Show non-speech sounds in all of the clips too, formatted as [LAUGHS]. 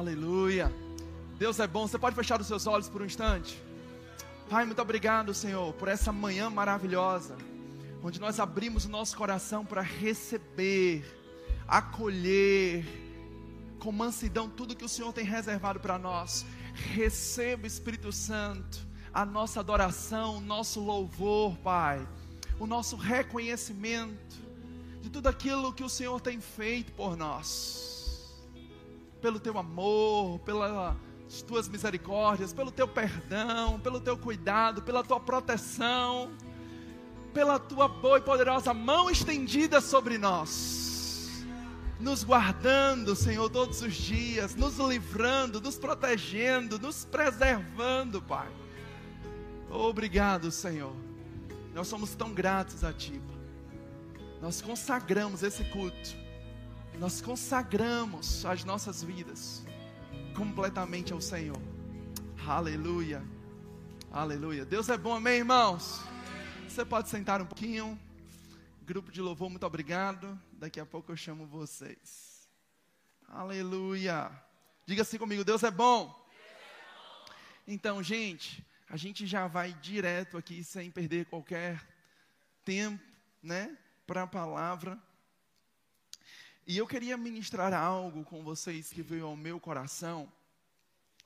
Aleluia. Deus é bom. Você pode fechar os seus olhos por um instante? Pai, muito obrigado, Senhor, por essa manhã maravilhosa, onde nós abrimos o nosso coração para receber, acolher, com mansidão, tudo que o Senhor tem reservado para nós. Receba, Espírito Santo, a nossa adoração, o nosso louvor, Pai, o nosso reconhecimento de tudo aquilo que o Senhor tem feito por nós pelo teu amor, pelas tuas misericórdias, pelo teu perdão, pelo teu cuidado, pela tua proteção, pela tua boa e poderosa mão estendida sobre nós, nos guardando, Senhor, todos os dias, nos livrando, nos protegendo, nos preservando, Pai. Obrigado, Senhor. Nós somos tão gratos a Ti. Nós consagramos esse culto nós consagramos as nossas vidas completamente ao Senhor. Aleluia. Aleluia. Deus é bom, amém, irmãos? Você pode sentar um pouquinho. Grupo de louvor, muito obrigado. Daqui a pouco eu chamo vocês. Aleluia. Diga assim comigo: Deus é bom. Então, gente, a gente já vai direto aqui sem perder qualquer tempo, né, para a palavra. E eu queria ministrar algo com vocês que veio ao meu coração,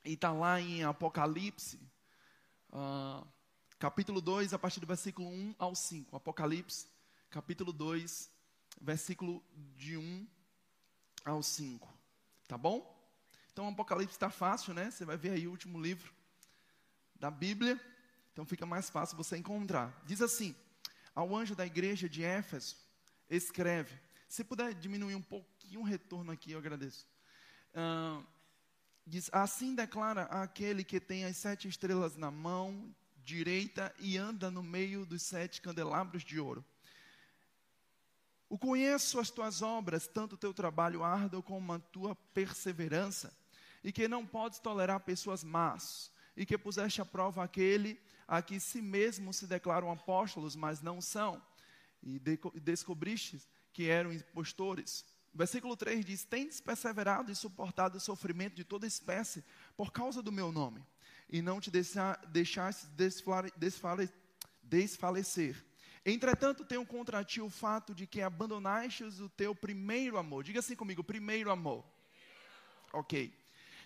e está lá em Apocalipse, uh, capítulo 2, a partir do versículo 1 ao 5. Apocalipse, capítulo 2, versículo de 1 ao 5. Tá bom? Então, Apocalipse está fácil, né? Você vai ver aí o último livro da Bíblia, então fica mais fácil você encontrar. Diz assim: Ao anjo da igreja de Éfeso, escreve se puder diminuir um pouquinho o retorno aqui, eu agradeço. Diz: Assim declara aquele que tem as sete estrelas na mão direita e anda no meio dos sete candelabros de ouro. O conheço as tuas obras, tanto o teu trabalho árduo como a tua perseverança, e que não podes tolerar pessoas más, e que puseste à prova aquele a que si mesmo se declaram apóstolos, mas não são, e de descobriste que eram impostores. Versículo 3 diz: Tendes perseverado e suportado o sofrimento de toda espécie por causa do meu nome, e não te deixaste desfalecer. Entretanto, tenho contra ti o fato de que abandonaste o teu primeiro amor. Diga assim comigo: primeiro amor. Ok.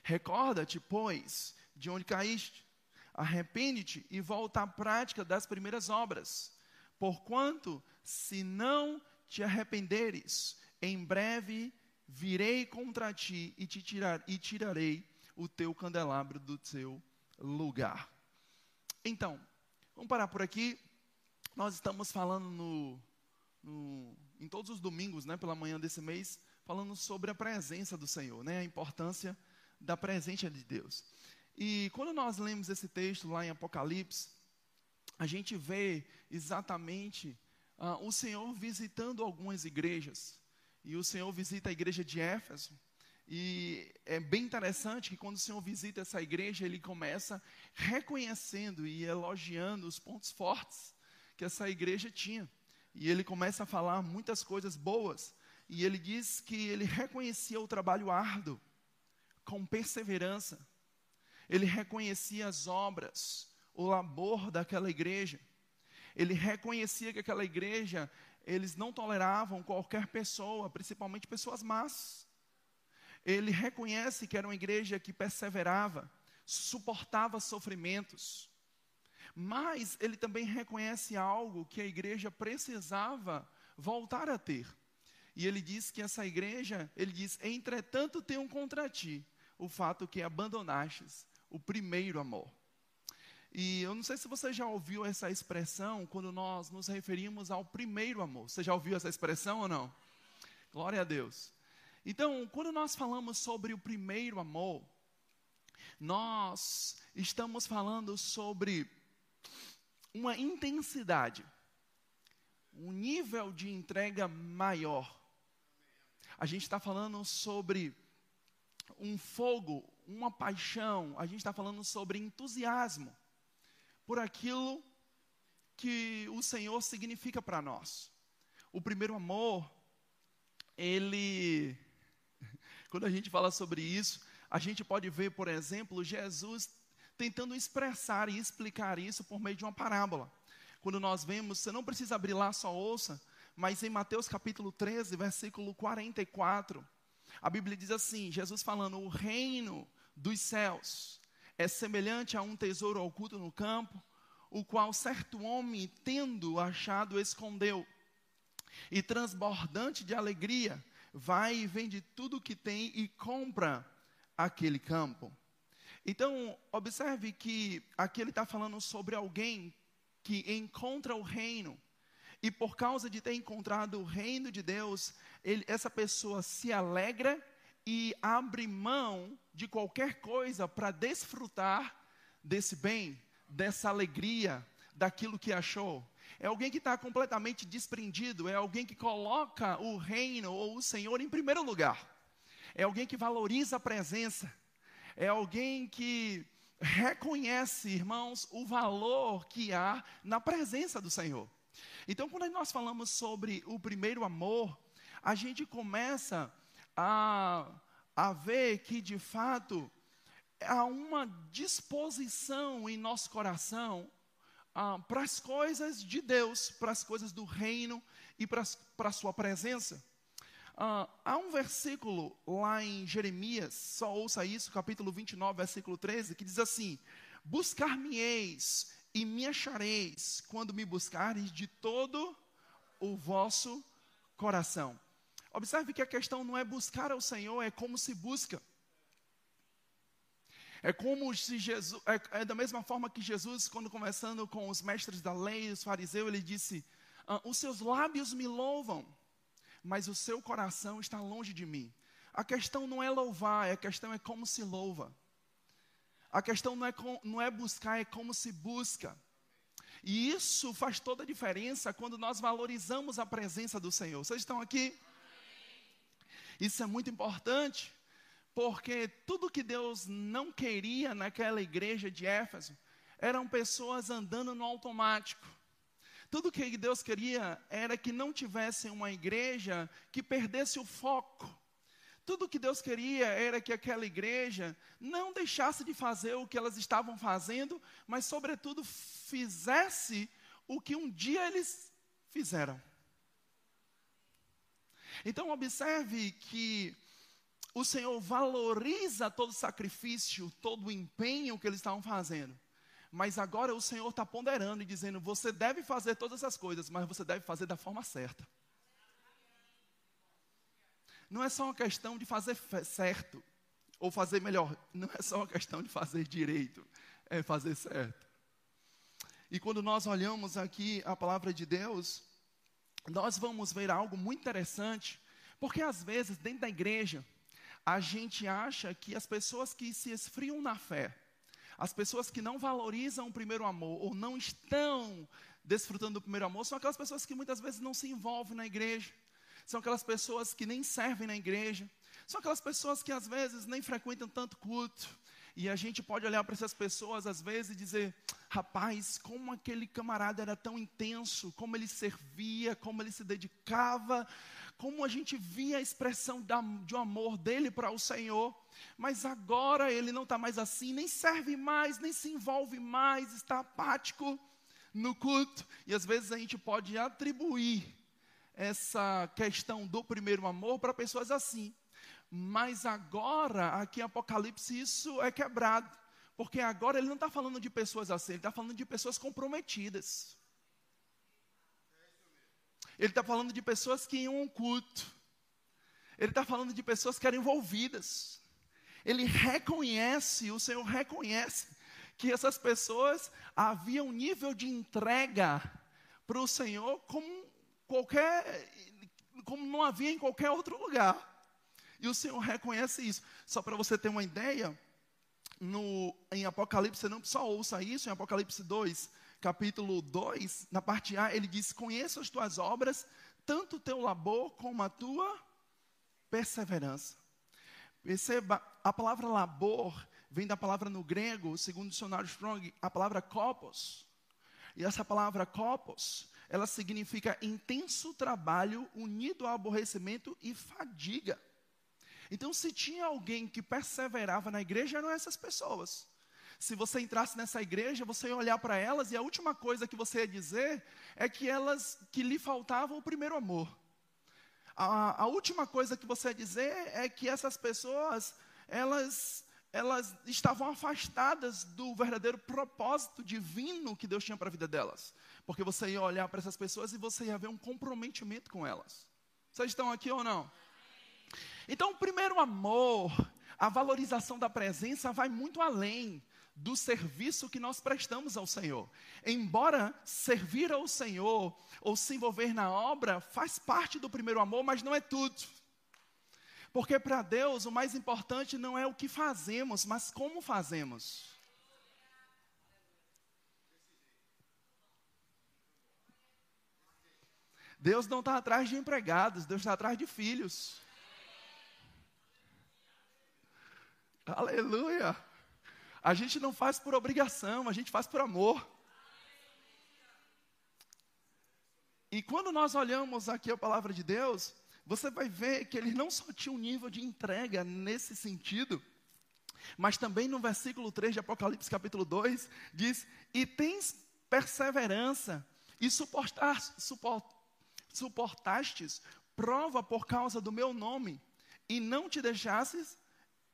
Recorda-te, pois, de onde caíste. Arrepende-te e volta à prática das primeiras obras. Porquanto, se não te arrependeres, em breve virei contra ti e te tirar, e tirarei o teu candelabro do teu lugar. Então, vamos parar por aqui. Nós estamos falando no, no, em todos os domingos, né, pela manhã desse mês, falando sobre a presença do Senhor, né, a importância da presença de Deus. E quando nós lemos esse texto lá em Apocalipse, a gente vê exatamente ah, o Senhor visitando algumas igrejas. E o Senhor visita a igreja de Éfeso. E é bem interessante que quando o Senhor visita essa igreja, ele começa reconhecendo e elogiando os pontos fortes que essa igreja tinha. E ele começa a falar muitas coisas boas. E ele diz que ele reconhecia o trabalho árduo, com perseverança. Ele reconhecia as obras, o labor daquela igreja. Ele reconhecia que aquela igreja, eles não toleravam qualquer pessoa, principalmente pessoas más. Ele reconhece que era uma igreja que perseverava, suportava sofrimentos. Mas ele também reconhece algo que a igreja precisava voltar a ter. E ele diz que essa igreja, ele diz: "Entretanto, tenho contra ti o fato que abandonastes o primeiro amor". E eu não sei se você já ouviu essa expressão quando nós nos referimos ao primeiro amor. Você já ouviu essa expressão ou não? Glória a Deus. Então, quando nós falamos sobre o primeiro amor, nós estamos falando sobre uma intensidade, um nível de entrega maior. A gente está falando sobre um fogo, uma paixão, a gente está falando sobre entusiasmo por aquilo que o Senhor significa para nós. O primeiro amor, ele. [LAUGHS] Quando a gente fala sobre isso, a gente pode ver, por exemplo, Jesus tentando expressar e explicar isso por meio de uma parábola. Quando nós vemos, você não precisa abrir lá, só ouça, mas em Mateus capítulo 13, versículo 44, a Bíblia diz assim: Jesus falando, o reino dos céus é semelhante a um tesouro oculto no campo, o qual certo homem, tendo achado, escondeu. E transbordante de alegria, vai e vende tudo o que tem e compra aquele campo. Então, observe que aqui ele está falando sobre alguém que encontra o reino. E por causa de ter encontrado o reino de Deus, ele, essa pessoa se alegra e abre mão de qualquer coisa para desfrutar desse bem, dessa alegria, daquilo que achou. É alguém que está completamente desprendido, é alguém que coloca o reino ou o Senhor em primeiro lugar. É alguém que valoriza a presença. É alguém que reconhece, irmãos, o valor que há na presença do Senhor. Então, quando nós falamos sobre o primeiro amor, a gente começa a, a ver que, de fato, há uma disposição em nosso coração ah, para as coisas de Deus, para as coisas do reino e para, a sua presença. Ah, há um versículo lá em Jeremias, só ouça isso, capítulo 29, versículo 13, que diz assim: Buscar-me-eis e me achareis quando me buscareis de todo o vosso coração. Observe que a questão não é buscar ao Senhor, é como se busca. É como se Jesus, é, é, da mesma forma que Jesus, quando conversando com os mestres da lei, os fariseus, ele disse: ah, Os seus lábios me louvam, mas o seu coração está longe de mim. A questão não é louvar, a questão é como se louva. A questão não é, com, não é buscar, é como se busca. E isso faz toda a diferença quando nós valorizamos a presença do Senhor. Vocês estão aqui? Isso é muito importante, porque tudo que Deus não queria naquela igreja de Éfeso eram pessoas andando no automático. Tudo que Deus queria era que não tivesse uma igreja que perdesse o foco. Tudo que Deus queria era que aquela igreja não deixasse de fazer o que elas estavam fazendo, mas, sobretudo, fizesse o que um dia eles fizeram. Então, observe que o Senhor valoriza todo sacrifício, todo empenho que eles estavam fazendo. Mas agora o Senhor está ponderando e dizendo: você deve fazer todas essas coisas, mas você deve fazer da forma certa. Não é só uma questão de fazer certo, ou fazer melhor. Não é só uma questão de fazer direito, é fazer certo. E quando nós olhamos aqui a palavra de Deus, nós vamos ver algo muito interessante, porque às vezes dentro da igreja, a gente acha que as pessoas que se esfriam na fé, as pessoas que não valorizam o primeiro amor ou não estão desfrutando do primeiro amor, são aquelas pessoas que muitas vezes não se envolvem na igreja, são aquelas pessoas que nem servem na igreja, são aquelas pessoas que às vezes nem frequentam tanto culto. E a gente pode olhar para essas pessoas às vezes e dizer: rapaz, como aquele camarada era tão intenso, como ele servia, como ele se dedicava, como a gente via a expressão da, de um amor dele para o Senhor, mas agora ele não está mais assim, nem serve mais, nem se envolve mais, está apático no culto. E às vezes a gente pode atribuir essa questão do primeiro amor para pessoas assim. Mas agora, aqui em Apocalipse, isso é quebrado. Porque agora ele não está falando de pessoas assim, ele está falando de pessoas comprometidas. Ele está falando de pessoas que iam um culto. Ele está falando de pessoas que eram envolvidas. Ele reconhece, o Senhor reconhece, que essas pessoas havia um nível de entrega para o Senhor como qualquer, como não havia em qualquer outro lugar. E o Senhor reconhece isso. Só para você ter uma ideia, no, em Apocalipse, você não só ouça isso, em Apocalipse 2, capítulo 2, na parte A, ele diz: Conheço as tuas obras, tanto o teu labor como a tua perseverança. Perceba, a palavra labor vem da palavra no grego, segundo o dicionário Strong, a palavra kopos. E essa palavra kopos, ela significa intenso trabalho unido ao aborrecimento e fadiga. Então, se tinha alguém que perseverava na igreja, eram essas pessoas. Se você entrasse nessa igreja, você ia olhar para elas e a última coisa que você ia dizer é que elas que lhe faltava o primeiro amor. A, a última coisa que você ia dizer é que essas pessoas elas elas estavam afastadas do verdadeiro propósito divino que Deus tinha para a vida delas. Porque você ia olhar para essas pessoas e você ia ver um comprometimento com elas. Vocês estão aqui ou não? Então, o primeiro amor, a valorização da presença vai muito além do serviço que nós prestamos ao Senhor. Embora servir ao Senhor ou se envolver na obra faz parte do primeiro amor, mas não é tudo. Porque para Deus o mais importante não é o que fazemos, mas como fazemos. Deus não está atrás de empregados, Deus está atrás de filhos. Aleluia. A gente não faz por obrigação, a gente faz por amor. E quando nós olhamos aqui a palavra de Deus, você vai ver que ele não só tinha um nível de entrega nesse sentido, mas também no versículo 3 de Apocalipse capítulo 2, diz: E tens perseverança, e suportar, suport, suportastes prova por causa do meu nome, e não te deixasses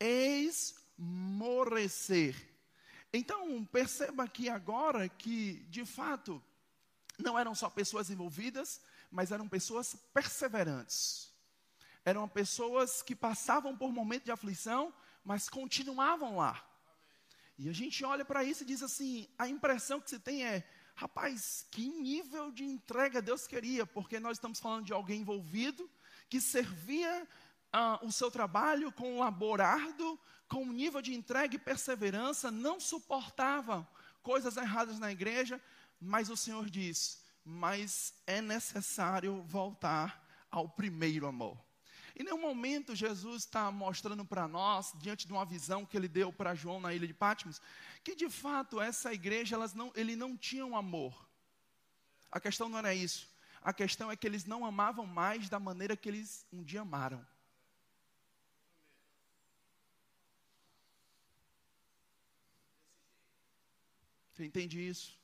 esmorecer. Então, perceba aqui agora que, de fato, não eram só pessoas envolvidas, mas eram pessoas perseverantes. Eram pessoas que passavam por momentos de aflição, mas continuavam lá. E a gente olha para isso e diz assim: a impressão que se tem é, rapaz, que nível de entrega Deus queria, porque nós estamos falando de alguém envolvido, que servia uh, o seu trabalho com labor árduo, com um nível de entrega e perseverança, não suportava coisas erradas na igreja, mas o Senhor diz: mas é necessário voltar ao primeiro amor. Em nenhum momento Jesus está mostrando para nós, diante de uma visão que ele deu para João na ilha de Patmos, que de fato essa igreja, elas não, ele não tinha um amor. A questão não era isso. A questão é que eles não amavam mais da maneira que eles um dia amaram. Você entende isso?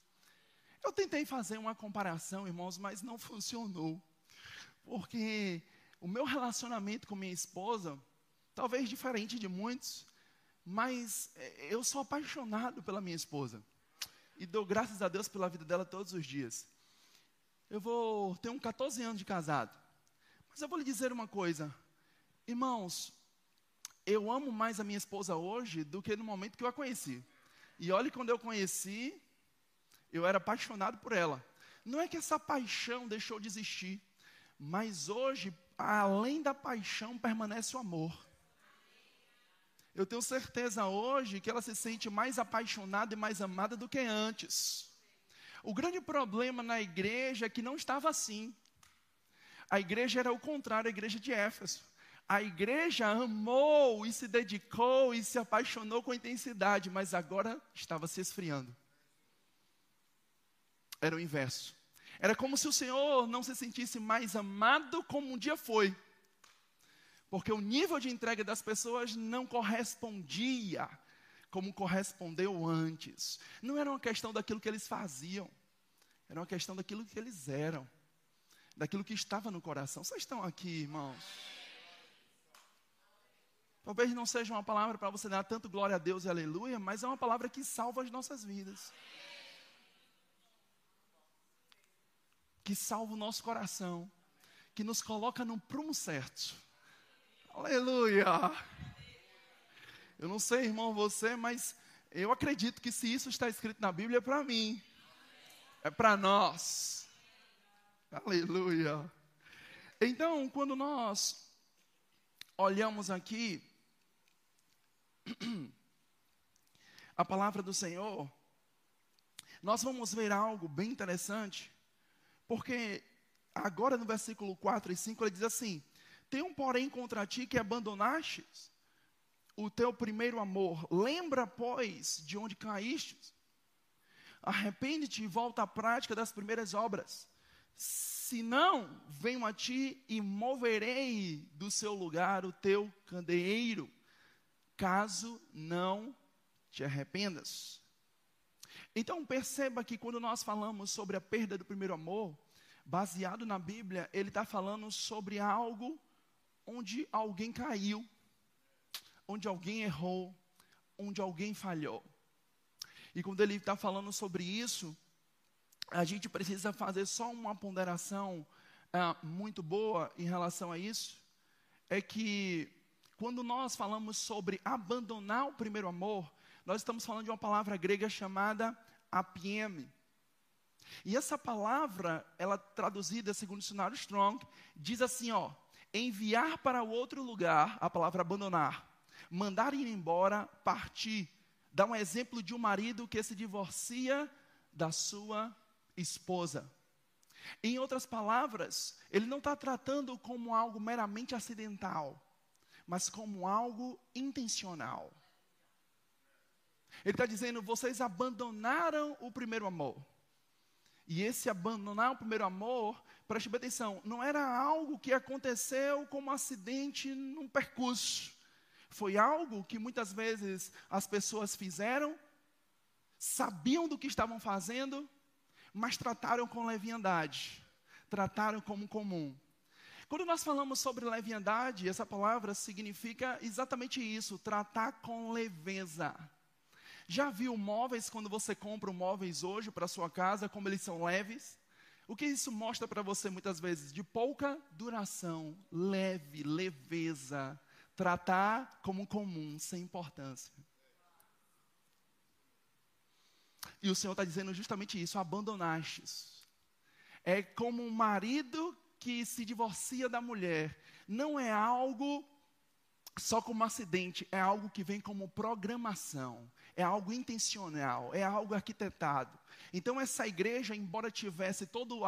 Eu tentei fazer uma comparação, irmãos, mas não funcionou. Porque o meu relacionamento com minha esposa, talvez diferente de muitos, mas é, eu sou apaixonado pela minha esposa. E dou graças a Deus pela vida dela todos os dias. Eu vou ter um 14 anos de casado. Mas eu vou lhe dizer uma coisa. Irmãos, eu amo mais a minha esposa hoje do que no momento que eu a conheci. E olhe, quando eu conheci, eu era apaixonado por ela. Não é que essa paixão deixou de existir, mas hoje, além da paixão, permanece o amor. Eu tenho certeza hoje que ela se sente mais apaixonada e mais amada do que antes. O grande problema na igreja é que não estava assim. A igreja era o contrário, a igreja de Éfeso a igreja amou e se dedicou e se apaixonou com intensidade, mas agora estava se esfriando. Era o inverso. Era como se o Senhor não se sentisse mais amado como um dia foi. Porque o nível de entrega das pessoas não correspondia como correspondeu antes. Não era uma questão daquilo que eles faziam, era uma questão daquilo que eles eram, daquilo que estava no coração. Vocês estão aqui, irmãos? Talvez não seja uma palavra para você dar tanto glória a Deus e aleluia, mas é uma palavra que salva as nossas vidas. Que salva o nosso coração. Que nos coloca no prumo certo. Aleluia. Eu não sei, irmão, você, mas eu acredito que se isso está escrito na Bíblia é para mim. É para nós. Aleluia. Então, quando nós olhamos aqui [CLEARS THROAT] a palavra do Senhor, nós vamos ver algo bem interessante, porque agora no versículo 4 e 5 ele diz assim: Tem um porém contra ti que abandonastes o teu primeiro amor. Lembra, pois, de onde caíste. Arrepende-te e volta à prática das primeiras obras. Se não, venho a ti e moverei do seu lugar o teu candeeiro, caso não te arrependas. Então perceba que quando nós falamos sobre a perda do primeiro amor, baseado na Bíblia, ele está falando sobre algo onde alguém caiu, onde alguém errou, onde alguém falhou. E quando ele está falando sobre isso, a gente precisa fazer só uma ponderação ah, muito boa em relação a isso. É que quando nós falamos sobre abandonar o primeiro amor, nós estamos falando de uma palavra grega chamada apieme. E essa palavra, ela traduzida segundo o dicionário Strong, diz assim, ó, enviar para outro lugar, a palavra abandonar, mandar ir embora, partir. Dá um exemplo de um marido que se divorcia da sua esposa. Em outras palavras, ele não está tratando como algo meramente acidental, mas como algo intencional. Ele está dizendo: vocês abandonaram o primeiro amor. E esse abandonar o primeiro amor, preste bem atenção, não era algo que aconteceu como um acidente num percurso. Foi algo que muitas vezes as pessoas fizeram, sabiam do que estavam fazendo, mas trataram com leviandade, trataram como comum. Quando nós falamos sobre leviandade, essa palavra significa exatamente isso, tratar com leveza. Já viu móveis quando você compra móveis hoje para sua casa, como eles são leves? O que isso mostra para você muitas vezes? De pouca duração, leve, leveza, tratar como comum, sem importância. E o Senhor está dizendo justamente isso: abandonastes. É como um marido que se divorcia da mulher. Não é algo só como acidente, é algo que vem como programação, é algo intencional, é algo arquitetado. Então, essa igreja, embora tivesse todo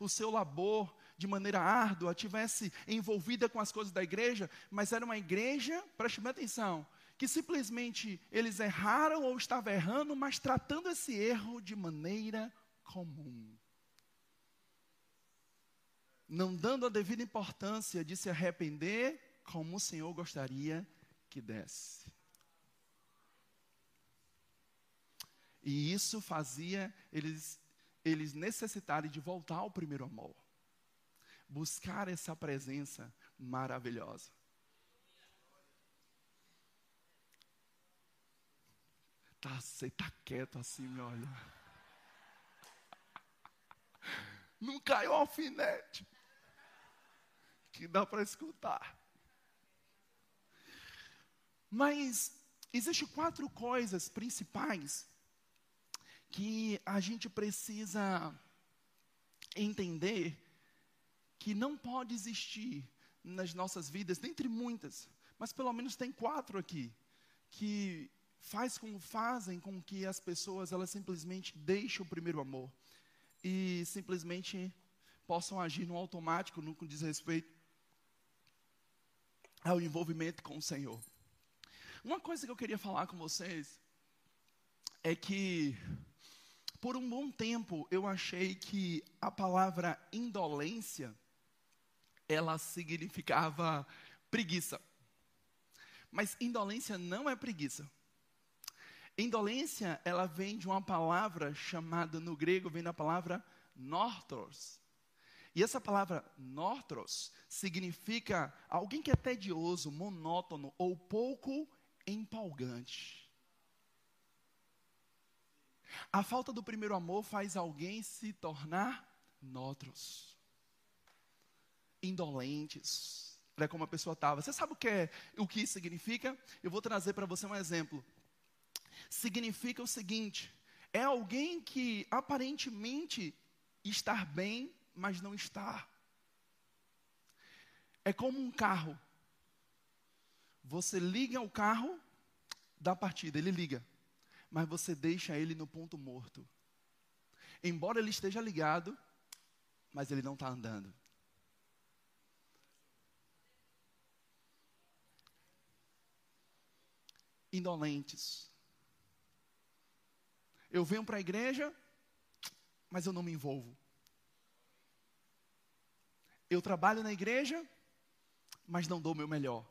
o, seu labor de maneira árdua, tivesse envolvida com as coisas da igreja, mas era uma igreja, preste bem atenção, que simplesmente eles erraram ou estavam errando, mas tratando esse erro de maneira comum. Não dando a devida importância de se arrepender como o Senhor gostaria que desse. E isso fazia eles, eles necessitarem de voltar ao primeiro amor. Buscar essa presença maravilhosa. Tá, você está quieto assim, me olha. [LAUGHS] Não caiu alfinete. Que dá para escutar. Mas existem quatro coisas principais que a gente precisa entender que não pode existir nas nossas vidas, dentre muitas, mas pelo menos tem quatro aqui que faz com, fazem com que as pessoas elas simplesmente deixem o primeiro amor e simplesmente possam agir no automático no que diz respeito ao envolvimento com o Senhor. Uma coisa que eu queria falar com vocês é que por um bom tempo eu achei que a palavra indolência ela significava preguiça. Mas indolência não é preguiça. Indolência, ela vem de uma palavra chamada no grego, vem da palavra nortros. E essa palavra nortros significa alguém que é tedioso, monótono ou pouco empolgante. A falta do primeiro amor faz alguém se tornar notros, indolentes. Olha como a pessoa estava. Você sabe o que é, o que isso significa? Eu vou trazer para você um exemplo significa o seguinte: é alguém que aparentemente está bem, mas não está. É como um carro. Você liga o carro da partida, ele liga, mas você deixa ele no ponto morto. Embora ele esteja ligado, mas ele não está andando. Indolentes. Eu venho para a igreja, mas eu não me envolvo. Eu trabalho na igreja, mas não dou o meu melhor.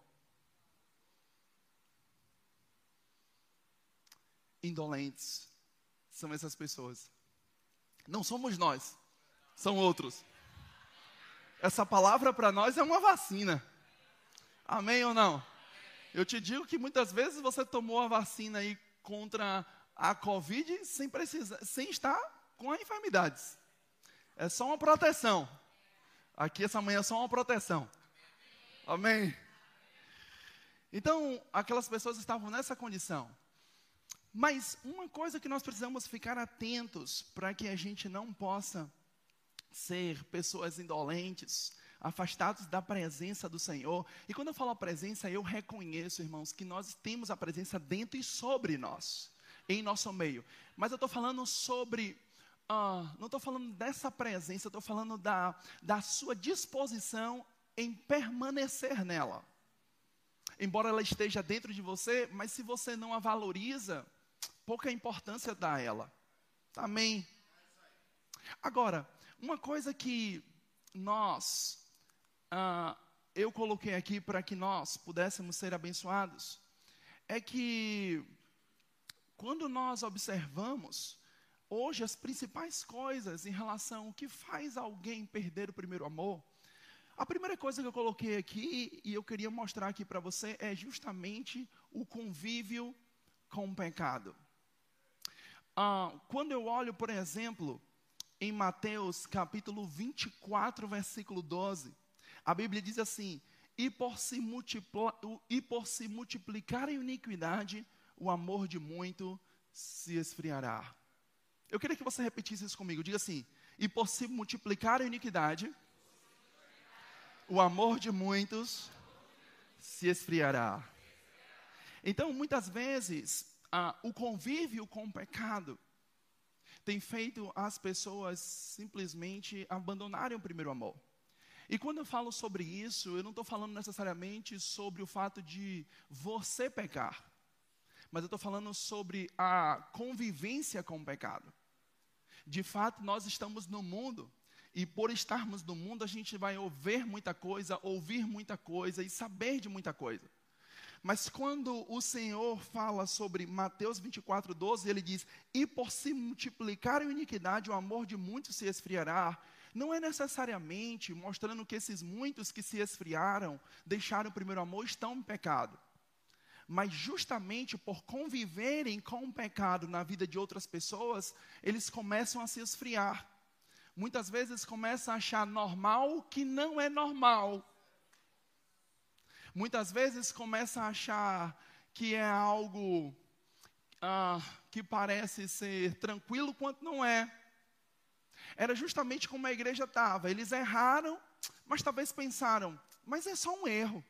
Indolentes são essas pessoas. Não somos nós, são outros. Essa palavra para nós é uma vacina. Amém ou não? Eu te digo que muitas vezes você tomou a vacina aí contra a Covid sem, precisar, sem estar com as enfermidades. É só uma proteção. Aqui essa manhã é só uma proteção. Amém? Então, aquelas pessoas estavam nessa condição. Mas uma coisa que nós precisamos ficar atentos para que a gente não possa ser pessoas indolentes, afastados da presença do Senhor. E quando eu falo presença, eu reconheço, irmãos, que nós temos a presença dentro e sobre nós, em nosso meio. Mas eu estou falando sobre ah, não estou falando dessa presença, estou falando da, da sua disposição em permanecer nela. Embora ela esteja dentro de você, mas se você não a valoriza, pouca importância dá a ela. Amém? Agora, uma coisa que nós, ah, eu coloquei aqui para que nós pudéssemos ser abençoados, é que quando nós observamos hoje as principais coisas em relação ao que faz alguém perder o primeiro amor, a primeira coisa que eu coloquei aqui e eu queria mostrar aqui para você é justamente o convívio com o pecado. Ah, quando eu olho, por exemplo, em Mateus capítulo 24, versículo 12, a Bíblia diz assim: e por se, e por se multiplicar a iniquidade, o amor de muito se esfriará. Eu queria que você repetisse isso comigo. Diga assim: e por se multiplicar a iniquidade, o amor de muitos se esfriará. Então, muitas vezes, ah, o convívio com o pecado tem feito as pessoas simplesmente abandonarem o primeiro amor. E quando eu falo sobre isso, eu não estou falando necessariamente sobre o fato de você pecar, mas eu estou falando sobre a convivência com o pecado. De fato, nós estamos no mundo. E por estarmos no mundo, a gente vai ouvir muita coisa, ouvir muita coisa e saber de muita coisa. Mas quando o Senhor fala sobre Mateus 24, 12, ele diz: E por se multiplicar a iniquidade, o amor de muitos se esfriará. Não é necessariamente mostrando que esses muitos que se esfriaram, deixaram o primeiro amor, estão em pecado mas justamente por conviverem com o pecado na vida de outras pessoas, eles começam a se esfriar. Muitas vezes começam a achar normal o que não é normal. Muitas vezes começam a achar que é algo ah, que parece ser tranquilo quanto não é. Era justamente como a igreja estava. Eles erraram, mas talvez pensaram, mas é só um erro.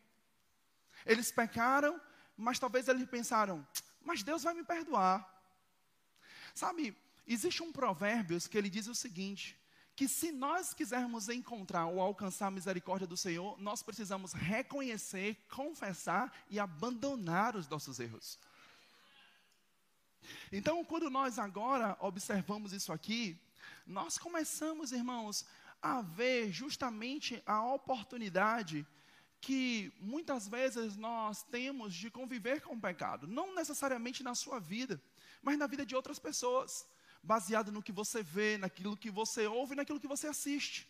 Eles pecaram, mas talvez eles pensaram, mas Deus vai me perdoar. Sabe, existe um provérbio que ele diz o seguinte: que se nós quisermos encontrar ou alcançar a misericórdia do Senhor, nós precisamos reconhecer, confessar e abandonar os nossos erros. Então, quando nós agora observamos isso aqui, nós começamos, irmãos, a ver justamente a oportunidade que muitas vezes nós temos de conviver com o pecado, não necessariamente na sua vida, mas na vida de outras pessoas, baseado no que você vê, naquilo que você ouve, naquilo que você assiste.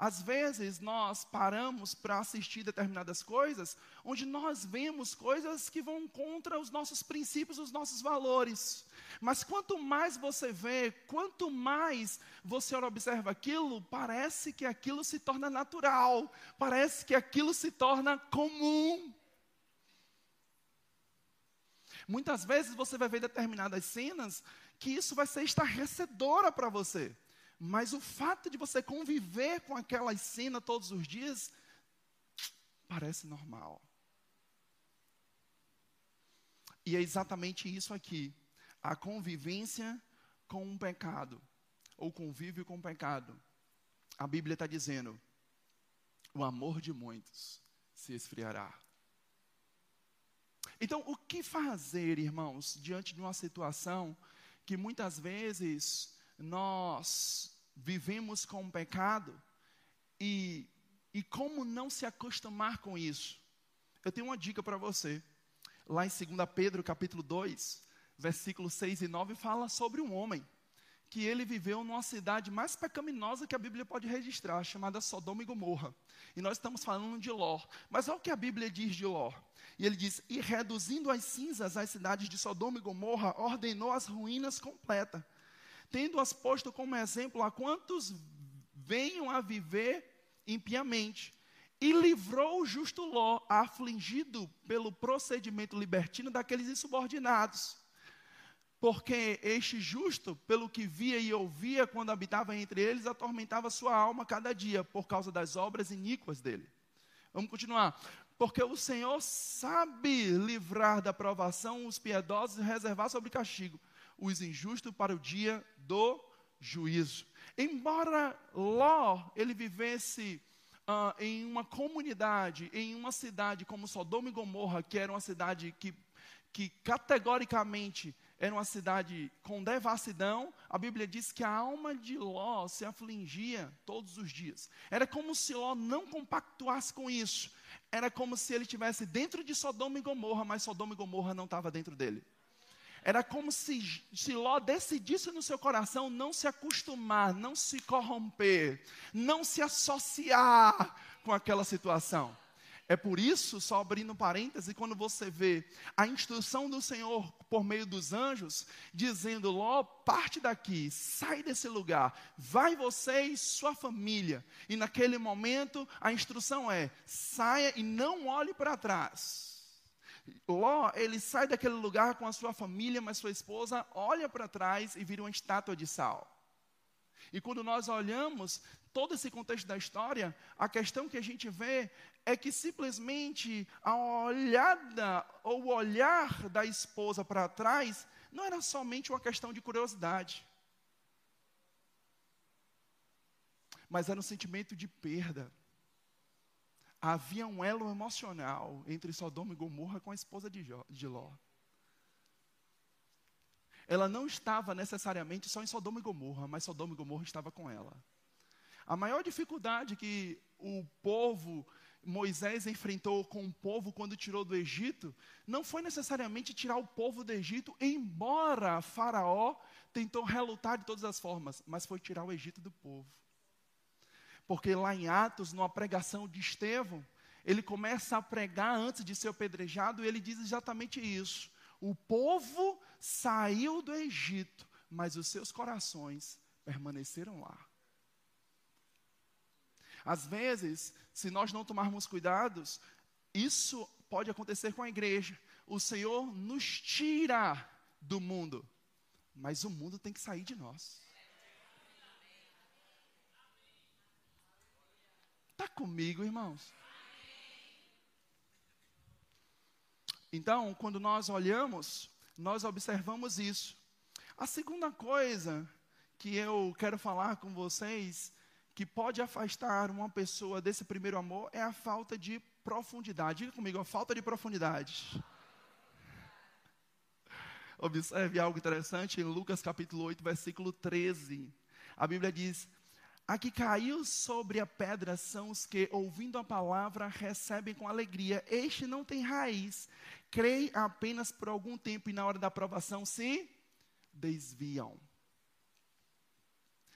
Às vezes nós paramos para assistir determinadas coisas, onde nós vemos coisas que vão contra os nossos princípios, os nossos valores. Mas quanto mais você vê, quanto mais você observa aquilo, parece que aquilo se torna natural, parece que aquilo se torna comum. Muitas vezes você vai ver determinadas cenas que isso vai ser estarrecedora para você. Mas o fato de você conviver com aquela cena todos os dias parece normal. E é exatamente isso aqui. A convivência com um pecado, ou convívio com o pecado. A Bíblia está dizendo: o amor de muitos se esfriará. Então, o que fazer, irmãos, diante de uma situação que muitas vezes nós vivemos com o pecado e E como não se acostumar com isso? Eu tenho uma dica para você. Lá em 2 Pedro, capítulo 2, versículos 6 e 9, fala sobre um homem que ele viveu numa cidade mais pecaminosa que a Bíblia pode registrar, chamada Sodoma e Gomorra. E nós estamos falando de Ló. Mas olha o que a Bíblia diz de Ló. E ele diz: E reduzindo as cinzas as cidades de Sodoma e Gomorra, ordenou as ruínas completas, tendo-as posto como exemplo a quantos venham a viver impiamente. E livrou o justo Ló, afligido pelo procedimento libertino daqueles insubordinados porque este justo, pelo que via e ouvia quando habitava entre eles, atormentava sua alma cada dia por causa das obras iníquas dele. Vamos continuar. Porque o Senhor sabe livrar da provação os piedosos e reservar sobre castigo os injustos para o dia do juízo. Embora Ló ele vivesse uh, em uma comunidade, em uma cidade como Sodoma e Gomorra, que era uma cidade que, que categoricamente era uma cidade com devassidão, a Bíblia diz que a alma de Ló se afligia todos os dias. Era como se Ló não compactuasse com isso. Era como se ele estivesse dentro de Sodoma e Gomorra, mas Sodoma e Gomorra não estava dentro dele. Era como se, se Ló decidisse no seu coração não se acostumar, não se corromper, não se associar com aquela situação. É por isso, só abrindo parênteses, quando você vê a instrução do Senhor por meio dos anjos, dizendo: Ló, parte daqui, sai desse lugar, vai você e sua família. E naquele momento, a instrução é: saia e não olhe para trás. Ló, ele sai daquele lugar com a sua família, mas sua esposa olha para trás e vira uma estátua de sal. E quando nós olhamos todo esse contexto da história, a questão que a gente vê é que simplesmente a olhada ou o olhar da esposa para trás não era somente uma questão de curiosidade, mas era um sentimento de perda. Havia um elo emocional entre Sodoma e Gomorra com a esposa de, de Ló. Ela não estava necessariamente só em Sodoma e Gomorra, mas Sodoma e Gomorra estava com ela. A maior dificuldade que o povo Moisés enfrentou com o povo quando tirou do Egito, não foi necessariamente tirar o povo do Egito, embora Faraó tentou relutar de todas as formas, mas foi tirar o Egito do povo. Porque lá em Atos, numa pregação de Estevão, ele começa a pregar antes de ser apedrejado e ele diz exatamente isso. O povo saiu do Egito, mas os seus corações permaneceram lá. Às vezes, se nós não tomarmos cuidados, isso pode acontecer com a igreja. O Senhor nos tira do mundo, mas o mundo tem que sair de nós. Está comigo, irmãos? Então, quando nós olhamos, nós observamos isso. A segunda coisa que eu quero falar com vocês que pode afastar uma pessoa desse primeiro amor é a falta de profundidade. Diga comigo, a falta de profundidade. Observe algo interessante em Lucas capítulo 8, versículo 13. A Bíblia diz: A que caiu sobre a pedra são os que, ouvindo a palavra, recebem com alegria. Este não tem raiz, creem apenas por algum tempo e na hora da aprovação se desviam.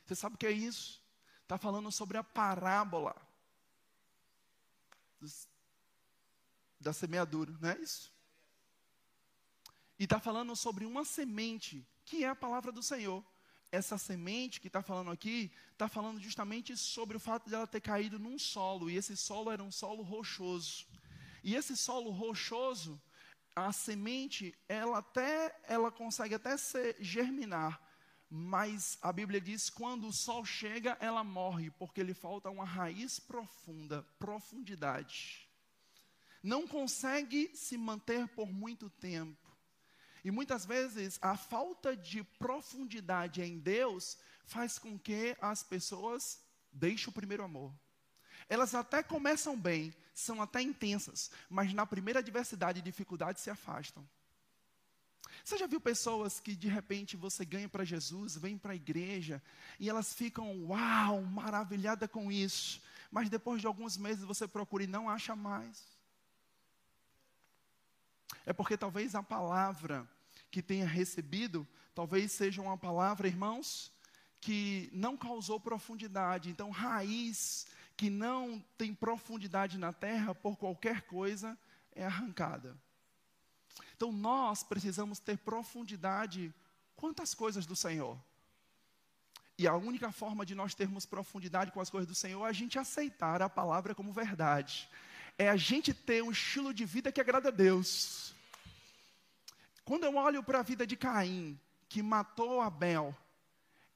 Você sabe o que é isso? está falando sobre a parábola dos, da semeadura, não é isso? E está falando sobre uma semente, que é a palavra do Senhor. Essa semente que está falando aqui, está falando justamente sobre o fato de ela ter caído num solo, e esse solo era um solo rochoso. E esse solo rochoso, a semente, ela até, ela consegue até ser germinar, mas a Bíblia diz: quando o sol chega, ela morre, porque lhe falta uma raiz profunda, profundidade. Não consegue se manter por muito tempo. E muitas vezes a falta de profundidade em Deus faz com que as pessoas deixem o primeiro amor. Elas até começam bem, são até intensas, mas na primeira adversidade e dificuldade se afastam. Você já viu pessoas que de repente você ganha para Jesus, vem para a igreja, e elas ficam, uau, maravilhada com isso. mas depois de alguns meses você procura e não acha mais. É porque talvez a palavra que tenha recebido, talvez seja uma palavra, irmãos, que não causou profundidade. Então, raiz que não tem profundidade na terra, por qualquer coisa, é arrancada. Então, nós precisamos ter profundidade quantas coisas do Senhor. E a única forma de nós termos profundidade com as coisas do Senhor é a gente aceitar a palavra como verdade. É a gente ter um estilo de vida que agrada a Deus. Quando eu olho para a vida de Caim, que matou Abel,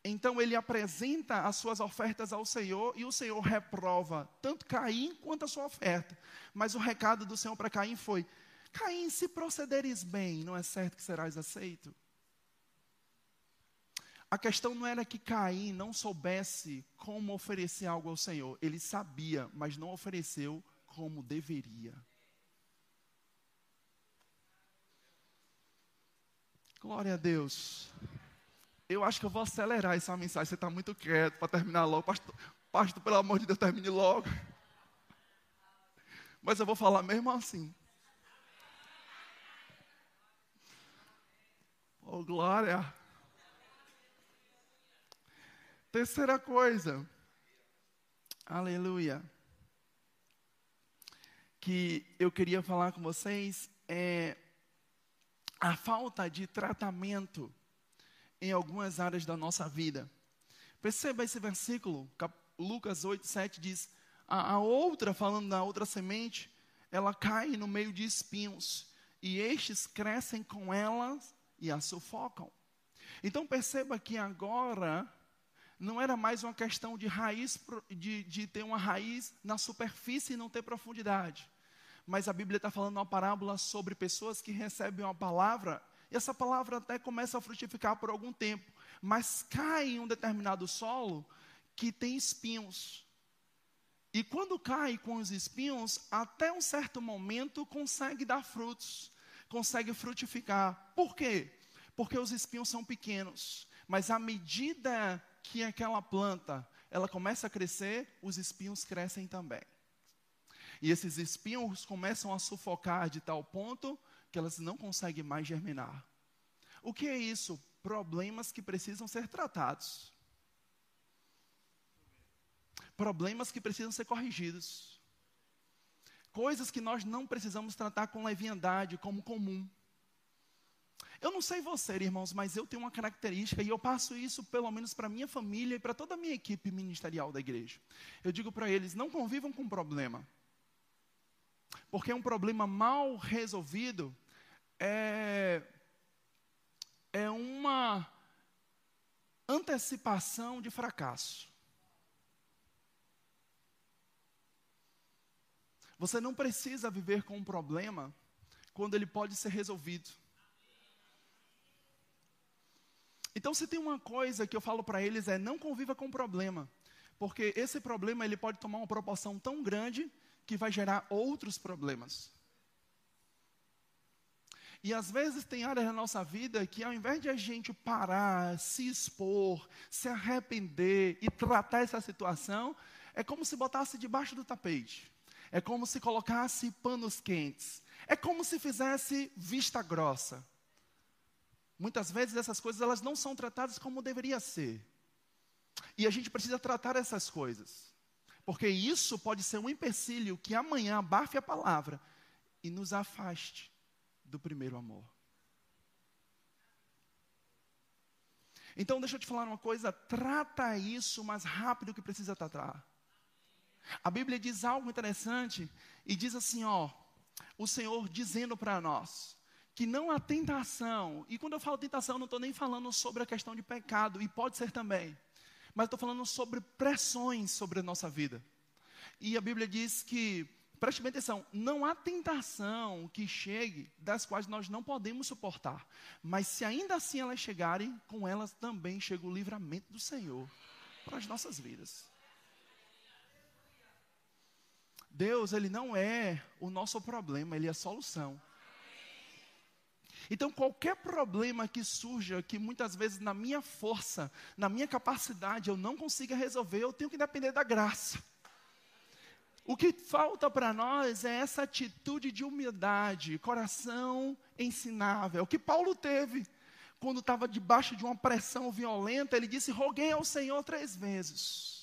então ele apresenta as suas ofertas ao Senhor e o Senhor reprova tanto Caim quanto a sua oferta. Mas o recado do Senhor para Caim foi: Caim, se procederes bem, não é certo que serás aceito? A questão não era que Caim não soubesse como oferecer algo ao Senhor. Ele sabia, mas não ofereceu como deveria. Glória a Deus. Eu acho que eu vou acelerar essa mensagem. Você está muito quieto para terminar logo. Pastor, pastor, pelo amor de Deus, termine logo. Mas eu vou falar mesmo assim. Oh, glória. Terceira coisa. Aleluia. Que eu queria falar com vocês é a falta de tratamento em algumas áreas da nossa vida. Perceba esse versículo, Lucas 8, 7 diz: a, a outra, falando da outra semente, ela cai no meio de espinhos, e estes crescem com elas e a sufocam. Então perceba que agora não era mais uma questão de raiz, de, de ter uma raiz na superfície e não ter profundidade. Mas a Bíblia está falando uma parábola sobre pessoas que recebem uma palavra e essa palavra até começa a frutificar por algum tempo, mas cai em um determinado solo que tem espinhos. E quando cai com os espinhos, até um certo momento consegue dar frutos, consegue frutificar. Por quê? Porque os espinhos são pequenos, mas à medida que aquela planta ela começa a crescer, os espinhos crescem também. E esses espinhos começam a sufocar de tal ponto que elas não conseguem mais germinar. O que é isso? Problemas que precisam ser tratados. Problemas que precisam ser corrigidos. Coisas que nós não precisamos tratar com leviandade, como comum. Eu não sei você, irmãos, mas eu tenho uma característica e eu passo isso pelo menos para minha família e para toda a minha equipe ministerial da igreja. Eu digo para eles: não convivam com problema. Porque um problema mal resolvido é, é uma antecipação de fracasso. Você não precisa viver com um problema quando ele pode ser resolvido. Então, se tem uma coisa que eu falo para eles é não conviva com o problema, porque esse problema ele pode tomar uma proporção tão grande que vai gerar outros problemas. E às vezes tem áreas na nossa vida que ao invés de a gente parar, se expor, se arrepender e tratar essa situação, é como se botasse debaixo do tapete. É como se colocasse panos quentes. É como se fizesse vista grossa. Muitas vezes essas coisas elas não são tratadas como deveria ser. E a gente precisa tratar essas coisas. Porque isso pode ser um empecilho que amanhã abafe a palavra e nos afaste do primeiro amor. Então, deixa eu te falar uma coisa: trata isso mais rápido que precisa tratar. A Bíblia diz algo interessante e diz assim: ó, o Senhor dizendo para nós que não há tentação, e quando eu falo tentação, não estou nem falando sobre a questão de pecado, e pode ser também mas estou falando sobre pressões sobre a nossa vida. E a Bíblia diz que, preste bem atenção, não há tentação que chegue das quais nós não podemos suportar, mas se ainda assim elas chegarem, com elas também chega o livramento do Senhor para as nossas vidas. Deus, Ele não é o nosso problema, Ele é a solução. Então, qualquer problema que surja, que muitas vezes na minha força, na minha capacidade, eu não consiga resolver, eu tenho que depender da graça. o que falta para nós é essa atitude de humildade, coração ensinável. Que Paulo teve quando estava debaixo de uma pressão violenta, ele disse: Roguei ao Senhor três vezes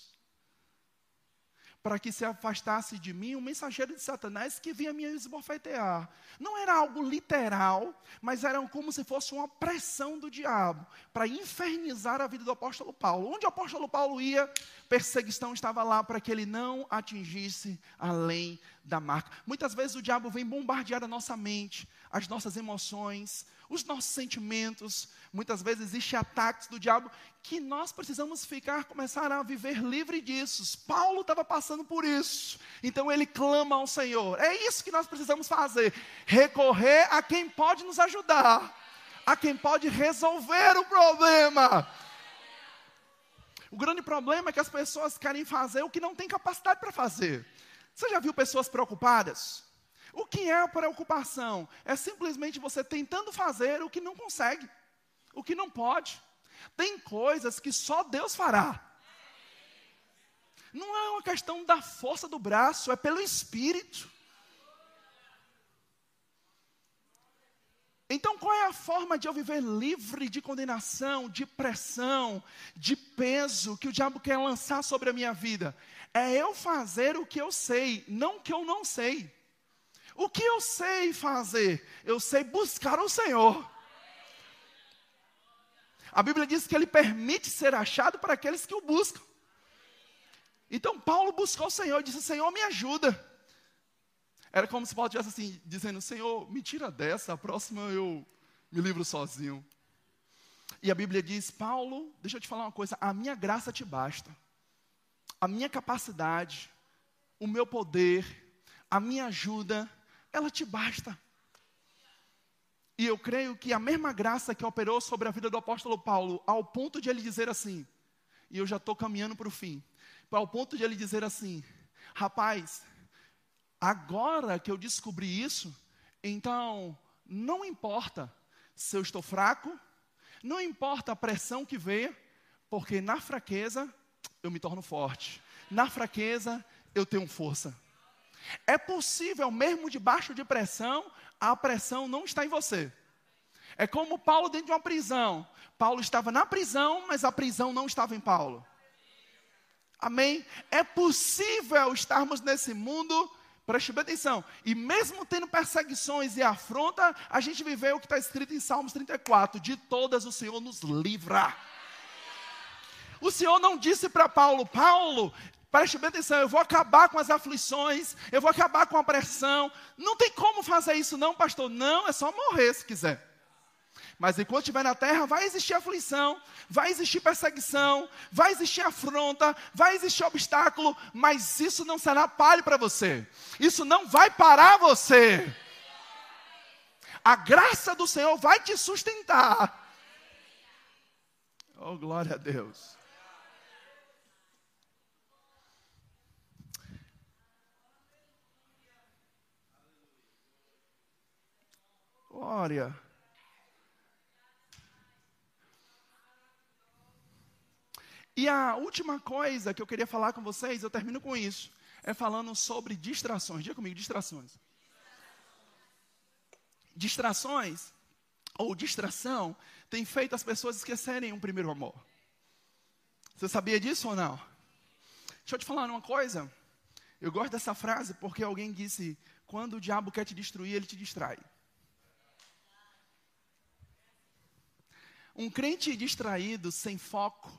para que se afastasse de mim um mensageiro de Satanás que vinha me esbofetear. Não era algo literal, mas era como se fosse uma pressão do diabo para infernizar a vida do apóstolo Paulo. Onde o apóstolo Paulo ia, perseguição estava lá para que ele não atingisse além da marca. Muitas vezes o diabo vem bombardear a nossa mente, as nossas emoções, os nossos sentimentos. Muitas vezes existem ataques do diabo que nós precisamos ficar, começar a viver livre disso. Paulo estava passando por isso. Então ele clama ao Senhor. É isso que nós precisamos fazer: recorrer a quem pode nos ajudar, a quem pode resolver o problema. O grande problema é que as pessoas querem fazer o que não tem capacidade para fazer. Você já viu pessoas preocupadas? O que é preocupação? É simplesmente você tentando fazer o que não consegue, o que não pode. Tem coisas que só Deus fará. Não é uma questão da força do braço, é pelo espírito. Então, qual é a forma de eu viver livre de condenação, de pressão, de peso que o diabo quer lançar sobre a minha vida? É eu fazer o que eu sei, não o que eu não sei. O que eu sei fazer? Eu sei buscar o Senhor. A Bíblia diz que ele permite ser achado para aqueles que o buscam. Então Paulo buscou o Senhor e disse: Senhor, me ajuda. Era como se Paulo estivesse assim, dizendo: Senhor, me tira dessa, a próxima eu me livro sozinho. E a Bíblia diz: Paulo, deixa eu te falar uma coisa, a minha graça te basta, a minha capacidade, o meu poder, a minha ajuda ela te basta. E eu creio que a mesma graça que operou sobre a vida do apóstolo Paulo, ao ponto de ele dizer assim, e eu já estou caminhando para o fim, ao ponto de ele dizer assim: rapaz, agora que eu descobri isso, então não importa se eu estou fraco, não importa a pressão que venha, porque na fraqueza eu me torno forte, na fraqueza eu tenho força. É possível, mesmo debaixo de pressão, a pressão não está em você. É como Paulo dentro de uma prisão. Paulo estava na prisão, mas a prisão não estava em Paulo. Amém? É possível estarmos nesse mundo, preste bem atenção, e mesmo tendo perseguições e afronta, a gente viveu o que está escrito em Salmos 34: de todas o Senhor nos livra. O Senhor não disse para Paulo, Paulo, Preste bem atenção, eu vou acabar com as aflições, eu vou acabar com a pressão. Não tem como fazer isso, não, pastor. Não, é só morrer se quiser. Mas enquanto estiver na terra, vai existir aflição, vai existir perseguição, vai existir afronta, vai existir obstáculo, mas isso não será palho para você. Isso não vai parar você. A graça do Senhor vai te sustentar. Oh, glória a Deus. Glória. E a última coisa que eu queria falar com vocês, eu termino com isso, é falando sobre distrações. Diga comigo, distrações. Distrações, ou distração, tem feito as pessoas esquecerem um primeiro amor. Você sabia disso ou não? Deixa eu te falar uma coisa. Eu gosto dessa frase porque alguém disse: quando o diabo quer te destruir, ele te distrai. Um crente distraído, sem foco,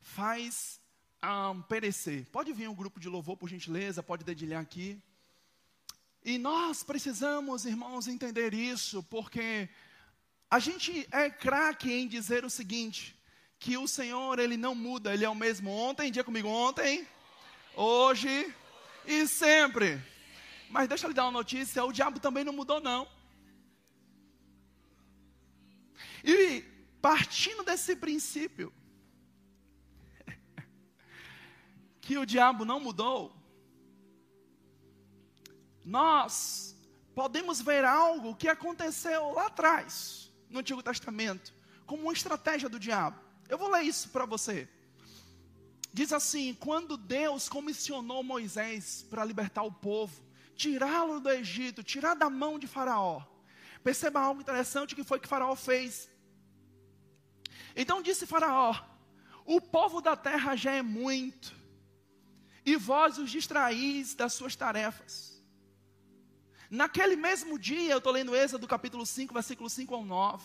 faz um, perecer. Pode vir um grupo de louvor, por gentileza, pode dedilhar aqui. E nós precisamos, irmãos, entender isso, porque a gente é craque em dizer o seguinte: que o Senhor, Ele não muda, Ele é o mesmo ontem, dia comigo ontem, hoje e sempre. Mas deixa eu lhe dar uma notícia: o diabo também não mudou, não. E partindo desse princípio, [LAUGHS] que o diabo não mudou, nós podemos ver algo que aconteceu lá atrás, no Antigo Testamento, como uma estratégia do diabo. Eu vou ler isso para você. Diz assim: quando Deus comissionou Moisés para libertar o povo, tirá-lo do Egito, tirar da mão de Faraó. Perceba algo interessante que foi que Faraó fez. Então disse Faraó: O povo da terra já é muito, e vós os distraís das suas tarefas. Naquele mesmo dia, eu estou lendo Êxodo capítulo 5, versículo 5 ao 9.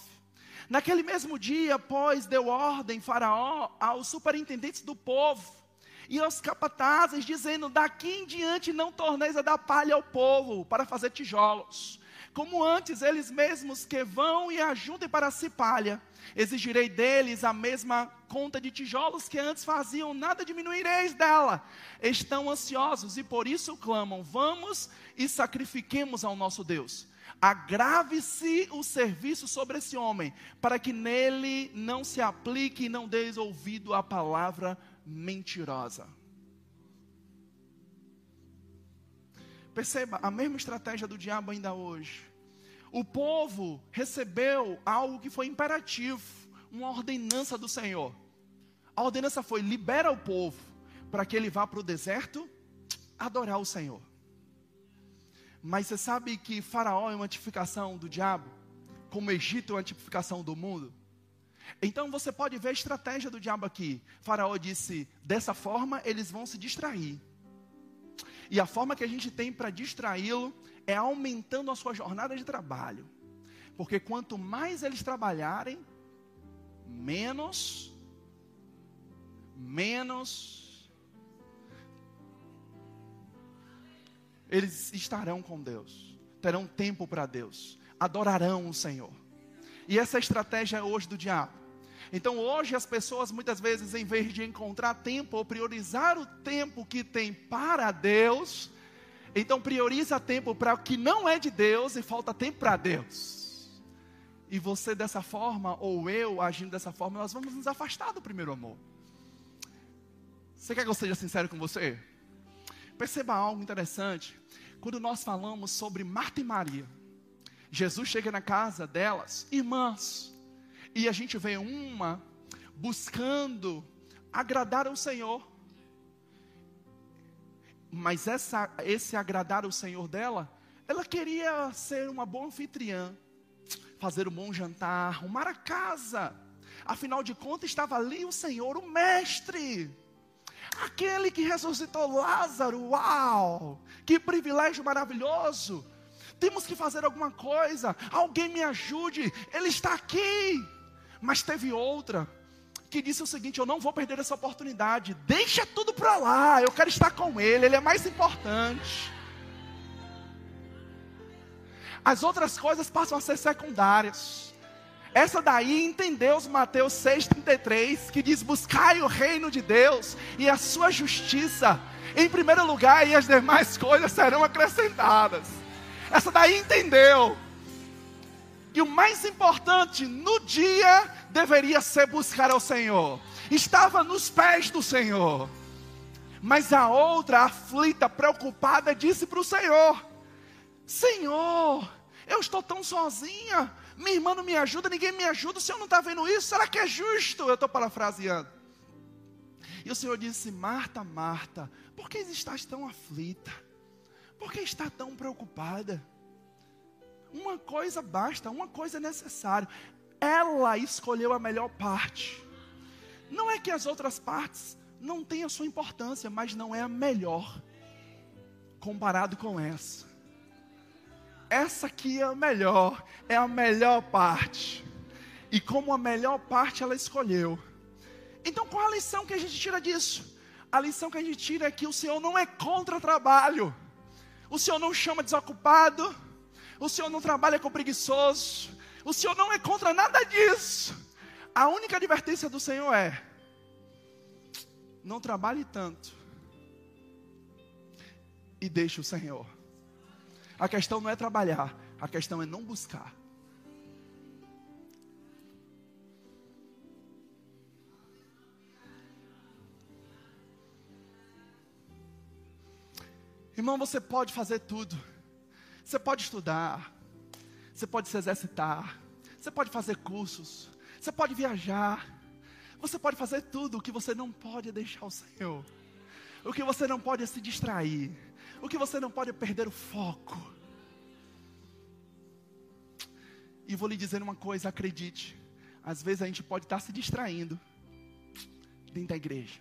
Naquele mesmo dia, pois, deu ordem Faraó aos superintendentes do povo e aos capatazes, dizendo: Daqui em diante não torneis a dar palha ao povo para fazer tijolos. Como antes eles mesmos que vão e ajuntem para si palha, exigirei deles a mesma conta de tijolos que antes faziam, nada diminuireis dela. Estão ansiosos e por isso clamam: Vamos e sacrifiquemos ao nosso Deus. Agrave-se o serviço sobre esse homem, para que nele não se aplique e não deis ouvido à palavra mentirosa. Perceba a mesma estratégia do diabo ainda hoje. O povo recebeu algo que foi imperativo, uma ordenança do Senhor. A ordenança foi: libera o povo para que ele vá para o deserto adorar o Senhor. Mas você sabe que Faraó é uma tipificação do diabo, como Egito é uma tipificação do mundo? Então você pode ver a estratégia do diabo aqui. Faraó disse: dessa forma eles vão se distrair. E a forma que a gente tem para distraí-lo é aumentando a sua jornada de trabalho. Porque quanto mais eles trabalharem, menos, menos, eles estarão com Deus, terão tempo para Deus, adorarão o Senhor. E essa é estratégia hoje do diabo. Então hoje as pessoas muitas vezes, em vez de encontrar tempo ou priorizar o tempo que tem para Deus, então prioriza tempo para o que não é de Deus e falta tempo para Deus. E você dessa forma, ou eu agindo dessa forma, nós vamos nos afastar do primeiro amor. Você quer que eu seja sincero com você? Perceba algo interessante. Quando nós falamos sobre Marta e Maria, Jesus chega na casa delas, irmãs, e a gente vê uma buscando agradar ao Senhor, mas essa, esse agradar o Senhor dela, ela queria ser uma boa anfitriã, fazer um bom jantar, arrumar a casa. Afinal de contas, estava ali o Senhor, o Mestre. Aquele que ressuscitou Lázaro, uau! Que privilégio maravilhoso! Temos que fazer alguma coisa, alguém me ajude, ele está aqui. Mas teve outra que disse o seguinte: Eu não vou perder essa oportunidade. Deixa tudo para lá. Eu quero estar com Ele. Ele é mais importante. As outras coisas passam a ser secundárias. Essa daí entendeu os Mateus 6,33, que diz: Buscai o reino de Deus e a sua justiça em primeiro lugar, e as demais coisas serão acrescentadas. Essa daí entendeu. E o mais importante no dia deveria ser buscar ao Senhor. Estava nos pés do Senhor. Mas a outra, aflita, preocupada, disse para o Senhor: Senhor, eu estou tão sozinha. Minha irmã não me ajuda, ninguém me ajuda. O Senhor não está vendo isso? Será que é justo? Eu estou parafraseando. E o Senhor disse: Marta, Marta, por que estás tão aflita? Por que está tão preocupada? Uma coisa basta, uma coisa é necessária ela escolheu a melhor parte. Não é que as outras partes não tenham sua importância, mas não é a melhor comparado com essa. Essa aqui é a melhor, é a melhor parte. E como a melhor parte ela escolheu. Então qual a lição que a gente tira disso? A lição que a gente tira é que o Senhor não é contra trabalho. O Senhor não chama desocupado. O Senhor não trabalha com preguiçoso. O Senhor não é contra nada disso. A única advertência do Senhor é: não trabalhe tanto e deixe o Senhor. A questão não é trabalhar, a questão é não buscar. Irmão, você pode fazer tudo. Você pode estudar, você pode se exercitar, você pode fazer cursos, você pode viajar, Você pode fazer tudo, o que você não pode é deixar o Senhor. O que você não pode é se distrair. O que você não pode é perder o foco. E vou lhe dizer uma coisa, acredite. Às vezes a gente pode estar se distraindo dentro da igreja.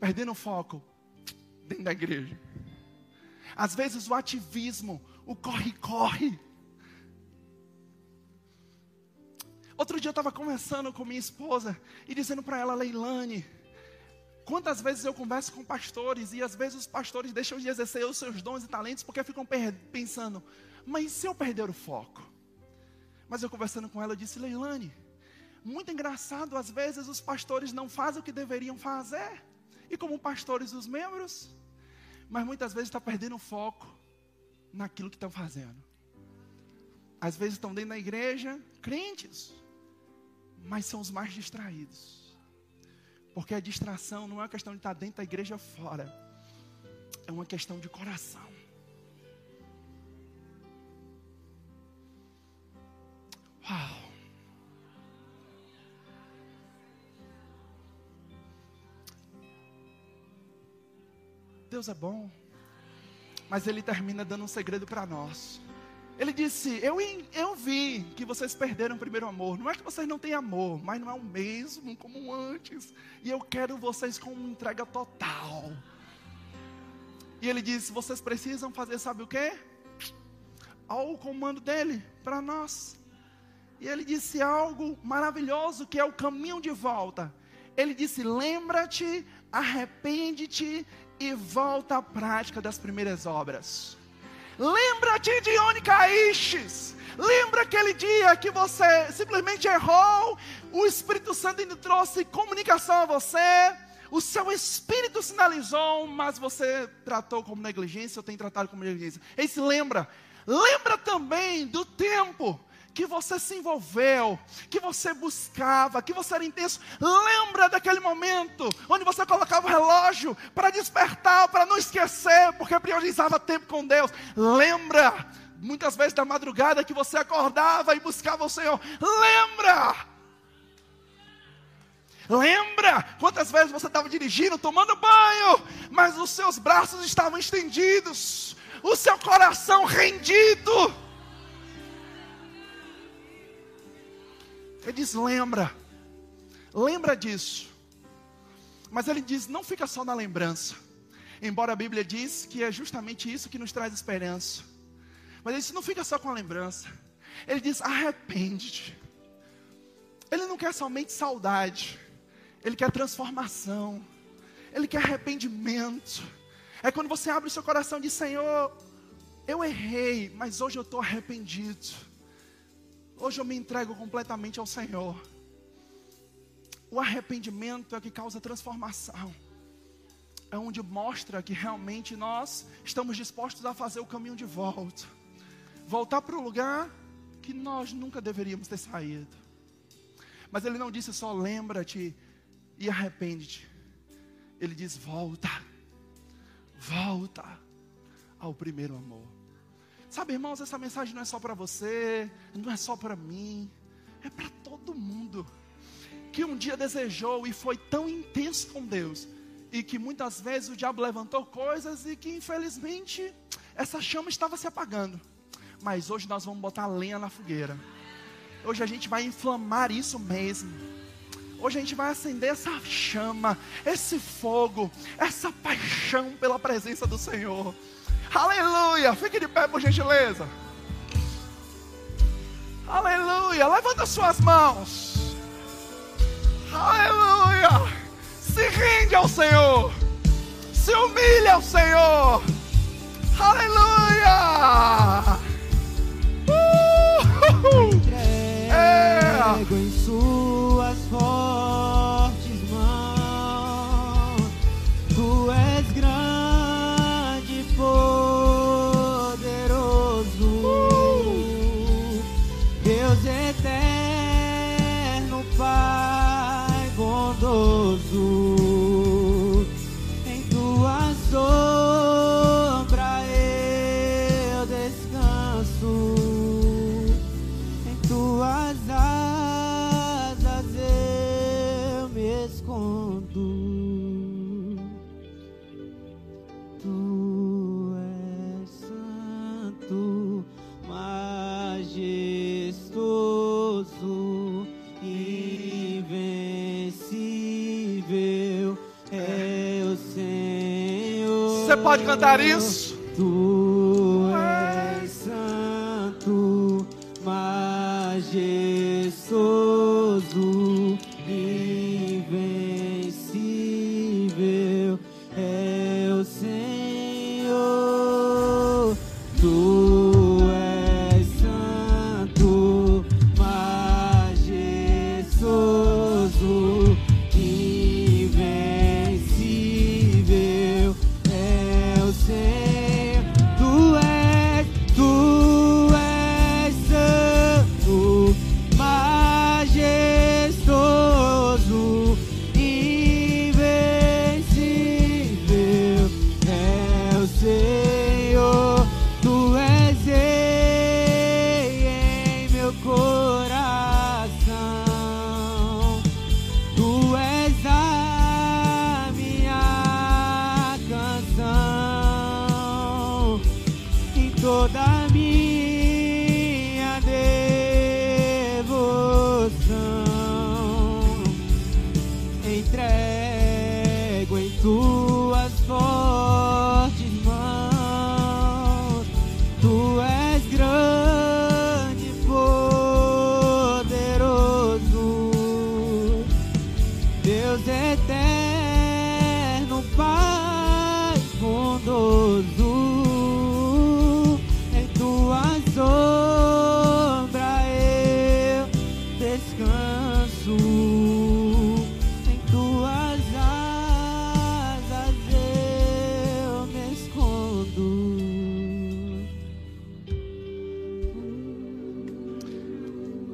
Perdendo o foco dentro da igreja. Às vezes o ativismo, o corre-corre. Outro dia eu estava conversando com minha esposa e dizendo para ela, Leilane, quantas vezes eu converso com pastores e às vezes os pastores deixam de exercer os seus dons e talentos porque ficam pensando, mas se eu perder o foco? Mas eu conversando com ela, eu disse, Leilane, muito engraçado, às vezes os pastores não fazem o que deveriam fazer, e como pastores os membros, mas muitas vezes está perdendo o foco naquilo que estão fazendo. Às vezes estão dentro da igreja, crentes, mas são os mais distraídos. Porque a distração não é uma questão de estar dentro da igreja ou fora, é uma questão de coração. Uau! Deus é bom. Mas ele termina dando um segredo para nós. Ele disse: eu, eu vi que vocês perderam o primeiro amor. Não é que vocês não têm amor, mas não é o mesmo como antes. E eu quero vocês com uma entrega total. E ele disse: vocês precisam fazer, sabe o que? Ao comando dele, para nós. E ele disse algo maravilhoso que é o caminho de volta. Ele disse: lembra-te, arrepende-te e volta à prática das primeiras obras. Lembra-te de onde caíste. Lembra aquele dia que você simplesmente errou, o Espírito Santo trouxe comunicação a você, o seu espírito sinalizou, mas você tratou como negligência ou tem tratado como negligência. Ele se lembra. Lembra também do tempo que você se envolveu, que você buscava, que você era intenso. Lembra daquele momento onde você colocava o relógio para despertar, para não esquecer, porque priorizava tempo com Deus. Lembra muitas vezes da madrugada que você acordava e buscava o Senhor. Lembra? Lembra quantas vezes você estava dirigindo, tomando banho, mas os seus braços estavam estendidos, o seu coração rendido Ele diz: lembra, lembra disso. Mas ele diz: não fica só na lembrança. Embora a Bíblia diz que é justamente isso que nos traz esperança. Mas ele diz: não fica só com a lembrança. Ele diz: arrepende-te. Ele não quer somente saudade, ele quer transformação, ele quer arrependimento. É quando você abre o seu coração e diz: Senhor, eu errei, mas hoje eu estou arrependido. Hoje eu me entrego completamente ao Senhor. O arrependimento é que causa transformação. É onde mostra que realmente nós estamos dispostos a fazer o caminho de volta. Voltar para o lugar que nós nunca deveríamos ter saído. Mas ele não disse só lembra-te e arrepende-te. Ele diz volta. Volta ao primeiro amor. Sabe, irmãos, essa mensagem não é só para você, não é só para mim, é para todo mundo que um dia desejou e foi tão intenso com Deus e que muitas vezes o diabo levantou coisas e que infelizmente essa chama estava se apagando. Mas hoje nós vamos botar lenha na fogueira. Hoje a gente vai inflamar isso mesmo. Hoje a gente vai acender essa chama, esse fogo, essa paixão pela presença do Senhor. Aleluia. Fique de pé, por gentileza. Aleluia. Levanta suas mãos. Aleluia. Se rende ao Senhor. Se humilha ao Senhor. Aleluia. Uh! [LAUGHS] É. pode cantar isso? Tu és santo, majestoso,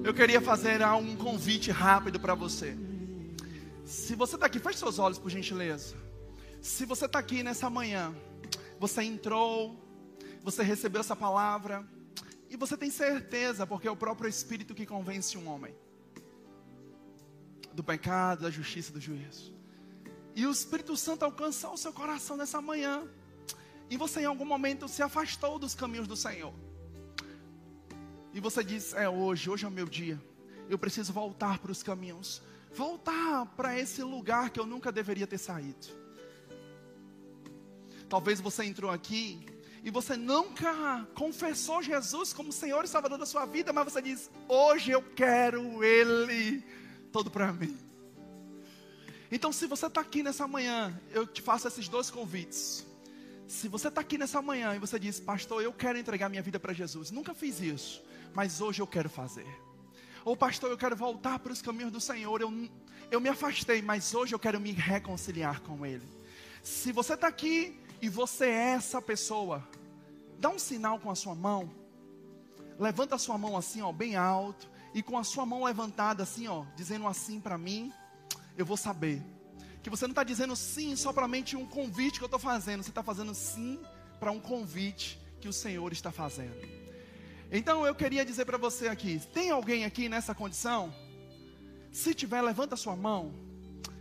Eu queria fazer um convite rápido para você. Se você está aqui, feche seus olhos, por gentileza. Se você está aqui nessa manhã, você entrou, você recebeu essa palavra, e você tem certeza, porque é o próprio Espírito que convence um homem do pecado, da justiça e do juízo. E o Espírito Santo alcançou o seu coração nessa manhã, e você em algum momento se afastou dos caminhos do Senhor. E você diz: É hoje, hoje é o meu dia. Eu preciso voltar para os caminhos. Voltar para esse lugar que eu nunca deveria ter saído. Talvez você entrou aqui e você nunca confessou Jesus como Senhor e Salvador da sua vida, mas você diz: Hoje eu quero Ele todo para mim. Então, se você está aqui nessa manhã, eu te faço esses dois convites. Se você está aqui nessa manhã e você diz, pastor, eu quero entregar minha vida para Jesus, nunca fiz isso, mas hoje eu quero fazer. Ou, pastor, eu quero voltar para os caminhos do Senhor, eu, eu me afastei, mas hoje eu quero me reconciliar com Ele. Se você está aqui e você é essa pessoa, dá um sinal com a sua mão, levanta a sua mão assim, ó, bem alto, e com a sua mão levantada assim, ó, dizendo assim para mim, eu vou saber que você não está dizendo sim somente um convite que eu estou fazendo, você está fazendo sim para um convite que o Senhor está fazendo. Então eu queria dizer para você aqui: tem alguém aqui nessa condição? Se tiver, levanta sua mão,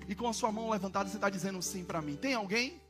e com a sua mão levantada você está dizendo sim para mim. Tem alguém?